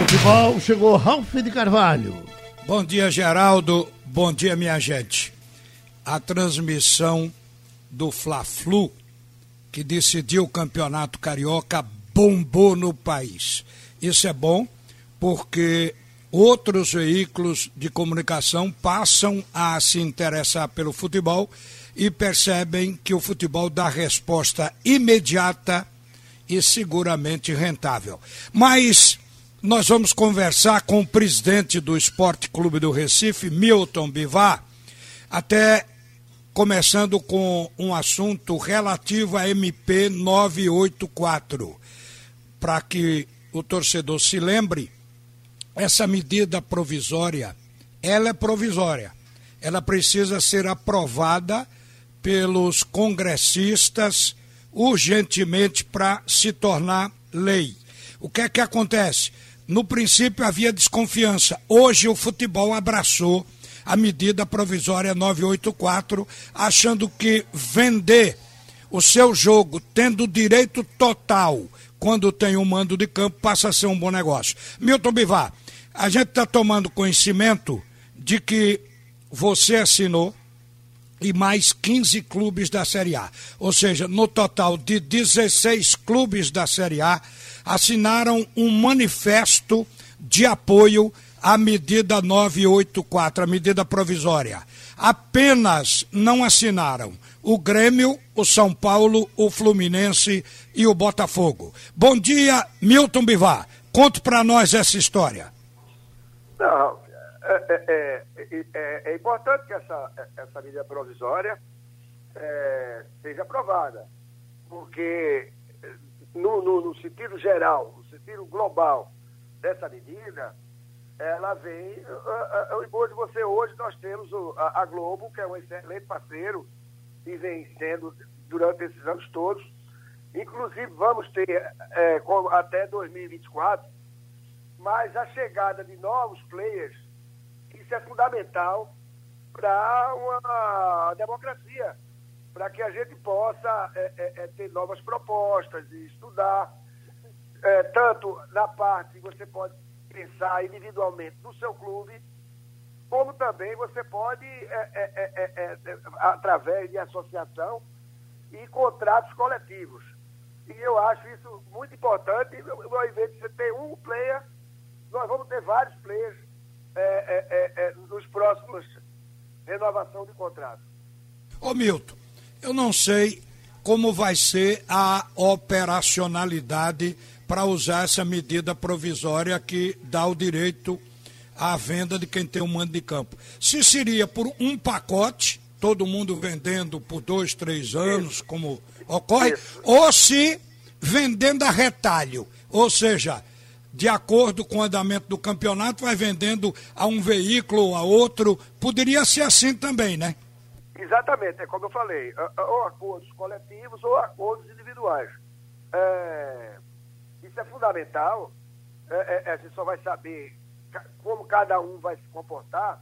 futebol chegou Ralf de Carvalho. Bom dia, Geraldo. Bom dia, minha gente. A transmissão do Fla-Flu, que decidiu o campeonato carioca, bombou no país. Isso é bom porque outros veículos de comunicação passam a se interessar pelo futebol e percebem que o futebol dá resposta imediata e seguramente rentável. Mas nós vamos conversar com o presidente do Esporte Clube do Recife, Milton Bivar, até começando com um assunto relativo à MP 984. Para que o torcedor se lembre, essa medida provisória, ela é provisória. Ela precisa ser aprovada pelos congressistas urgentemente para se tornar lei. O que é que acontece? No princípio havia desconfiança. Hoje o futebol abraçou a medida provisória 984, achando que vender o seu jogo tendo direito total quando tem um mando de campo passa a ser um bom negócio. Milton Bivar, a gente está tomando conhecimento de que você assinou e mais 15 clubes da Série A. Ou seja, no total de 16 clubes da Série A, assinaram um manifesto de apoio à medida 984, a medida provisória. Apenas não assinaram o Grêmio, o São Paulo, o Fluminense e o Botafogo. Bom dia, Milton Bivar. Conte para nós essa história. Não, é, é, é, é, importante que essa, essa medida provisória seja aprovada, porque no, no, no, sentido geral, no sentido global dessa medida, ela vem. Hoje você hoje nós temos a, a Globo, que é um excelente parceiro, e vem sendo durante esses anos todos. Inclusive vamos ter é, até 2024, mas a chegada de novos players, isso é fundamental para uma democracia para que a gente possa é, é, é, ter novas propostas e estudar, é, tanto na parte que você pode pensar individualmente no seu clube, como também você pode, é, através de associação e contratos coletivos. E eu acho isso muito importante. Ao invés de você ter um player, nós vamos ter vários players nos próximos renovação de contrato. Ô Milton, eu não sei como vai ser a operacionalidade para usar essa medida provisória que dá o direito à venda de quem tem um mando de campo. Se seria por um pacote, todo mundo vendendo por dois, três anos, como ocorre, ou se vendendo a retalho, ou seja, de acordo com o andamento do campeonato, vai vendendo a um veículo ou a outro. Poderia ser assim também, né? Exatamente, é como eu falei, ou acordos coletivos ou acordos individuais. É, isso é fundamental, é, é, é a gente só vai saber como cada um vai se comportar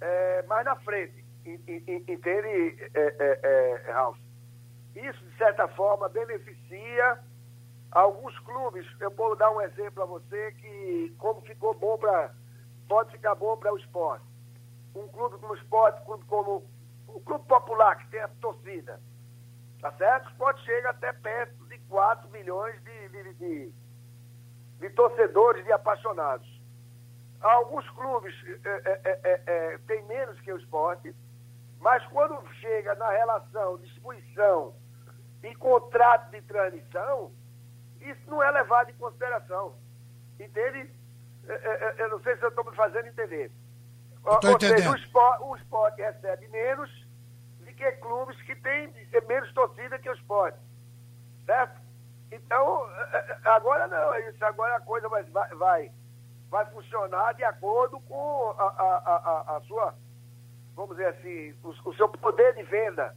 é, mais na frente, entende, é, é, Ralf? Isso, de certa forma, beneficia alguns clubes. Eu vou dar um exemplo a você que como ficou bom para. pode ficar bom para o esporte. Um clube como o esporte, clube como o clube popular que tem a torcida, tá certo? O esporte chega até perto de 4 milhões de, de, de, de torcedores, de apaixonados. Alguns clubes é, é, é, têm menos que o esporte, mas quando chega na relação distribuição e contrato de transmissão, isso não é levado em consideração. Entende? Eu não sei se eu estou me fazendo entender. Ou seja, o esporte, o esporte recebe menos do que clubes que têm menos torcida que o esporte. Certo? Então, é, é, agora não, é isso. Agora a coisa vai, vai, vai funcionar de acordo com a, a, a, a sua, vamos dizer assim, o, o, seu poder de venda,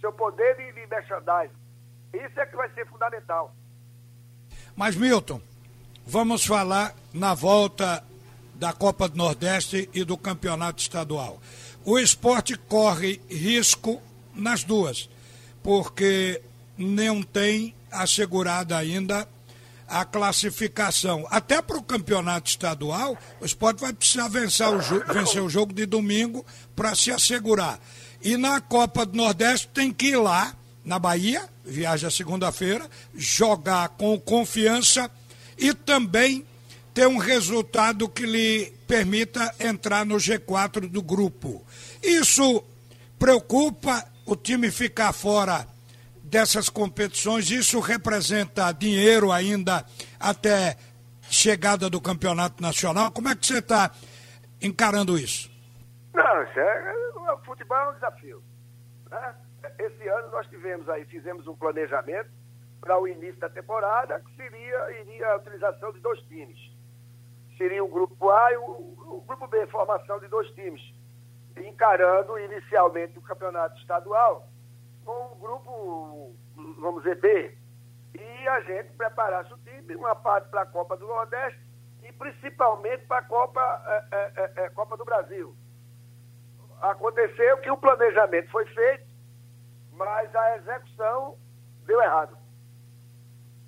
seu poder de, de merchandising. Isso é que vai ser fundamental. Mas, Milton, vamos falar na volta da Copa do Nordeste e do Campeonato Estadual. O esporte corre risco nas duas, porque não tem assegurada ainda a classificação. Até para o campeonato estadual, o esporte vai precisar vencer o, vencer o jogo de domingo para se assegurar. E na Copa do Nordeste tem que ir lá, na Bahia, viaja segunda-feira, jogar com confiança e também ter um resultado que lhe permita entrar no G4 do grupo. Isso preocupa o time ficar fora dessas competições, isso representa dinheiro ainda até chegada do campeonato nacional. Como é que você está encarando isso? Não, é, o futebol é um desafio. Né? Esse ano nós tivemos aí, fizemos um planejamento para o início da temporada, que seria iria a utilização de dois times. Seria o grupo A e o, grupo B, formação de dois times, encarando inicialmente o campeonato estadual com o grupo, vamos dizer, B. E a gente preparasse o time, uma parte para a Copa do Nordeste e principalmente para a Copa, é, é, é, Copa do Brasil. Aconteceu que o planejamento foi feito, mas a execução deu errado.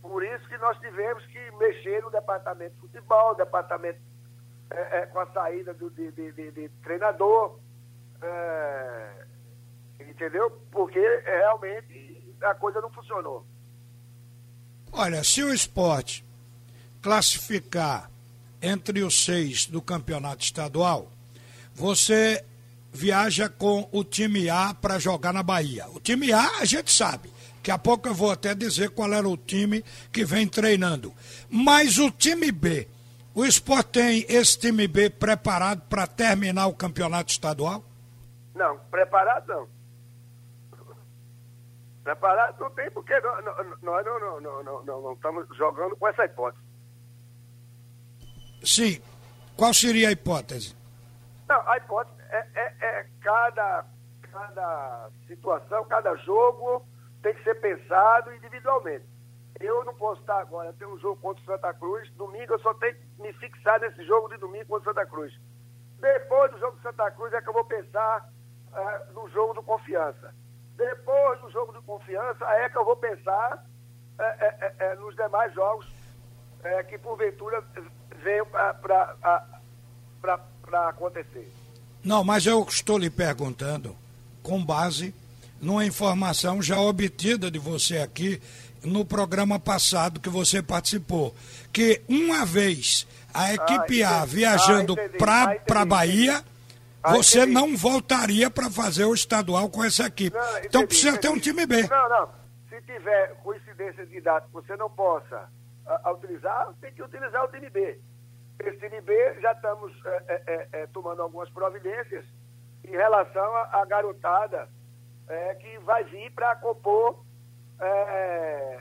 Por isso que nós tivemos que mexer no departamento de futebol, departamento é, é, com a saída do, de, de, de, de treinador, é, entendeu? Porque realmente a coisa não funcionou. Olha, se o esporte classificar entre os seis do campeonato estadual, você viaja com o time A para jogar na Bahia. O time A a gente sabe. Daqui a pouco eu vou até dizer qual era o time que vem treinando. Mas o time B, o esporte tem esse time B preparado para terminar o campeonato estadual? Não, preparado não. Preparado não tem, porque nós não, não, não, não, não, não estamos jogando com essa hipótese. Sim. Qual seria a hipótese? Não, a hipótese é, é, é cada, cada situação, cada jogo tem que ser pensado individualmente. Eu não posso estar agora, tem um jogo contra o Santa Cruz, domingo eu só tenho que me fixar nesse jogo de domingo contra o Santa Cruz. Depois do jogo do Santa Cruz é que eu vou pensar uh, no jogo do Confiança. Depois do jogo de confiança, é que eu vou pensar é, é nos demais jogos que porventura venham para acontecer. Não, mas eu estou lhe perguntando com base numa informação já obtida de você aqui no programa passado que você participou, que uma vez a ah, equipe ah, A viajando ah, para ah, Bahia você entendi. não voltaria para fazer o estadual com essa equipe. Não, entendi, então precisa entendi. ter um time B. Não, não. Se tiver coincidência de data que você não possa a, a utilizar, tem que utilizar o time B. Esse time B já estamos é, é, é, é tomando algumas providências em relação à garotada é, que vai vir para compor, é,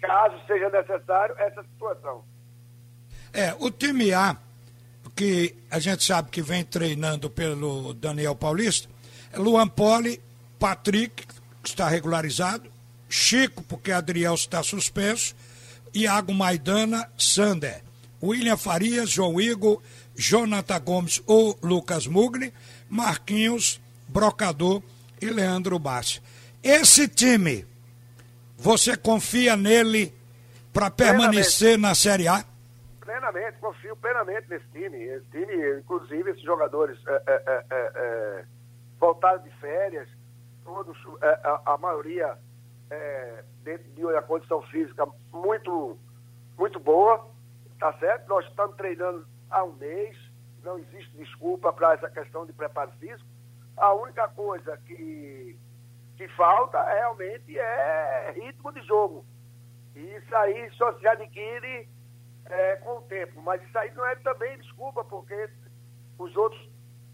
caso seja necessário, essa situação. É, o time A que a gente sabe que vem treinando pelo Daniel Paulista, Luan Poli, Patrick, que está regularizado, Chico, porque Adriel está suspenso, Iago Maidana, Sander, William Farias, João Igor, Jonathan Gomes ou Lucas Mugni, Marquinhos, Brocador e Leandro Bassi. Esse time, você confia nele para permanecer na Série A? plenamente, confio plenamente nesse time. Esse time, inclusive, esses jogadores é, é, é, é, é voltaram de férias, todos, é, a, a, maioria dentro de uma condição física muito, muito boa, tá certo? Nós estamos treinando há um mês, não existe desculpa para essa questão de preparo físico. A única coisa que, que falta realmente é ritmo de jogo. E isso aí só se adquire é, com o tempo. Mas isso aí não é também desculpa, porque os outros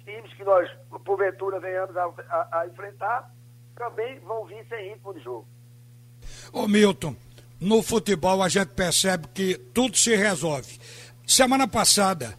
times que nós, porventura, venhamos a, a, a enfrentar, também vão vir sem ritmo de jogo. Ô Milton, no futebol a gente percebe que tudo se resolve. Semana passada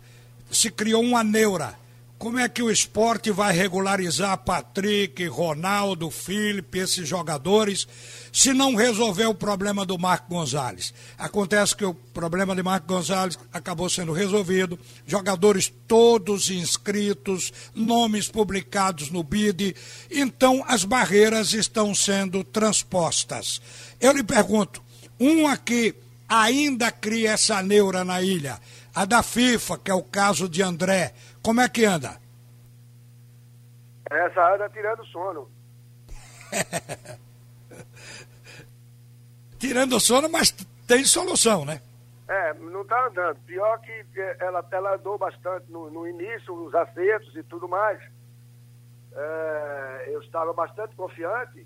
se criou uma neura como é que o esporte vai regularizar Patrick, Ronaldo, Felipe, esses jogadores, se não resolver o problema do Marco Gonzalez? Acontece que o problema de Marco Gonzalez acabou sendo resolvido, jogadores todos inscritos, nomes publicados no BID, então as barreiras estão sendo transpostas. Eu lhe pergunto, uma que ainda cria essa neura na ilha. A da FIFA, que é o caso de André, como é que anda? Essa anda tirando sono. tirando sono, mas tem solução, né? É, não está andando. Pior que é, ela, ela andou bastante no, no início, nos acertos e tudo mais. É, eu estava bastante confiante.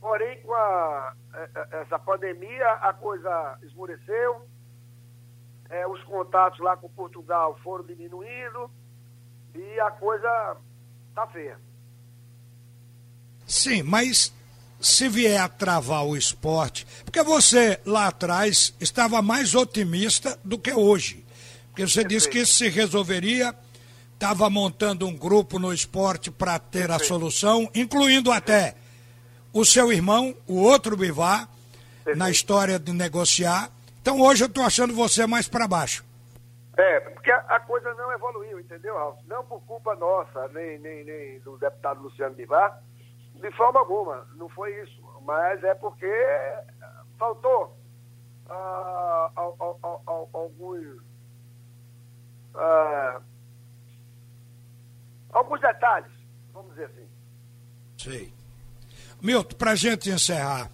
Porém, com a, é, essa pandemia, a coisa esmureceu. É, os contatos lá com Portugal foram diminuindo e a coisa está feia. Sim, mas se vier a travar o esporte, porque você lá atrás estava mais otimista do que hoje. Porque você Perfeito. disse que isso se resolveria, estava montando um grupo no esporte para ter Perfeito. a solução, incluindo até o seu irmão, o outro Bivar, na história de negociar. Então hoje eu estou achando você mais para baixo. É, porque a, a, coisa não evoluiu, entendeu, Alves? Não por culpa nossa, nem, nem, nem do deputado Luciano Bivar, de forma alguma, não foi isso. Mas é porque faltou ah, alguns, ah, alguns detalhes, vamos dizer assim. Sei. Milton, para a gente encerrar,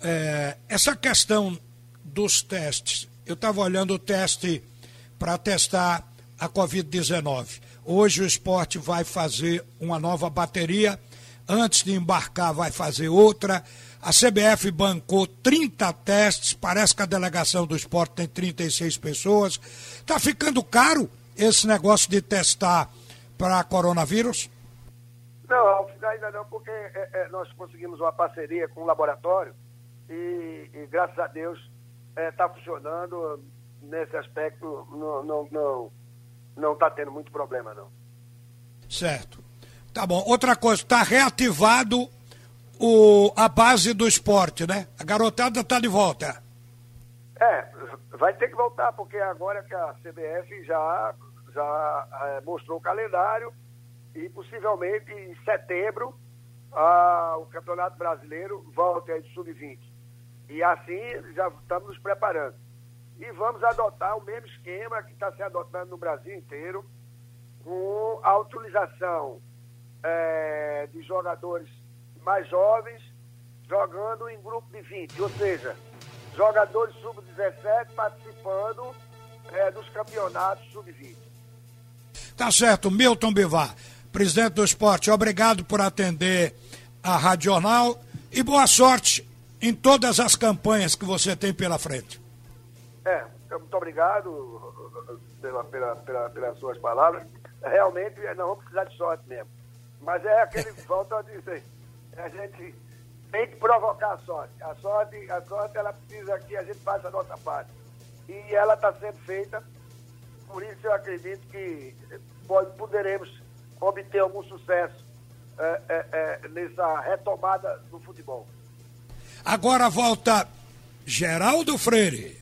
é, essa questão dos testes, eu estava olhando o teste para testar a Covid-19. Hoje o esporte vai fazer uma nova bateria antes de embarcar vai fazer outra. A CBF bancou 30 testes, parece que a delegação do esporte tem 36 pessoas. Está ficando caro esse negócio de testar para coronavírus? Não, ainda não, porque é, é, nós conseguimos uma parceria com o laboratório e, e graças a Deus está é, funcionando nesse aspecto, não está não, não, não tá tendo muito problema, não. Certo. Tá bom. Outra coisa, está reativado o, a base do esporte, né? A garotada está de volta. É, vai ter que voltar, porque agora que a CBF já, já é, mostrou o calendário e possivelmente em setembro o Campeonato Brasileiro volta aí do Sub-20. E assim já estamos nos preparando. E vamos adotar o mesmo esquema que está se adotando no Brasil inteiro, com a utilização é, de jogadores mais jovens jogando em grupo de 20, ou seja, jogadores sub-17 participando é, dos campeonatos sub-20. Tá certo, Milton Bivar, presidente do esporte, obrigado por atender a Rádio Jornal e boa sorte em todas as campanhas que você tem pela frente. É, muito obrigado pela, pela, pela, pelas suas palavras. Realmente, nós vamos precisar de sorte mesmo. Mas é aquele, volta a dizer, a gente tem que provocar a sorte. A sorte, a sorte ela precisa que a gente faça a nossa parte. E ela está sendo feita, por isso eu acredito que pode, poderemos obter algum sucesso é, é, é, nessa retomada do futebol. Agora volta Geraldo Freire.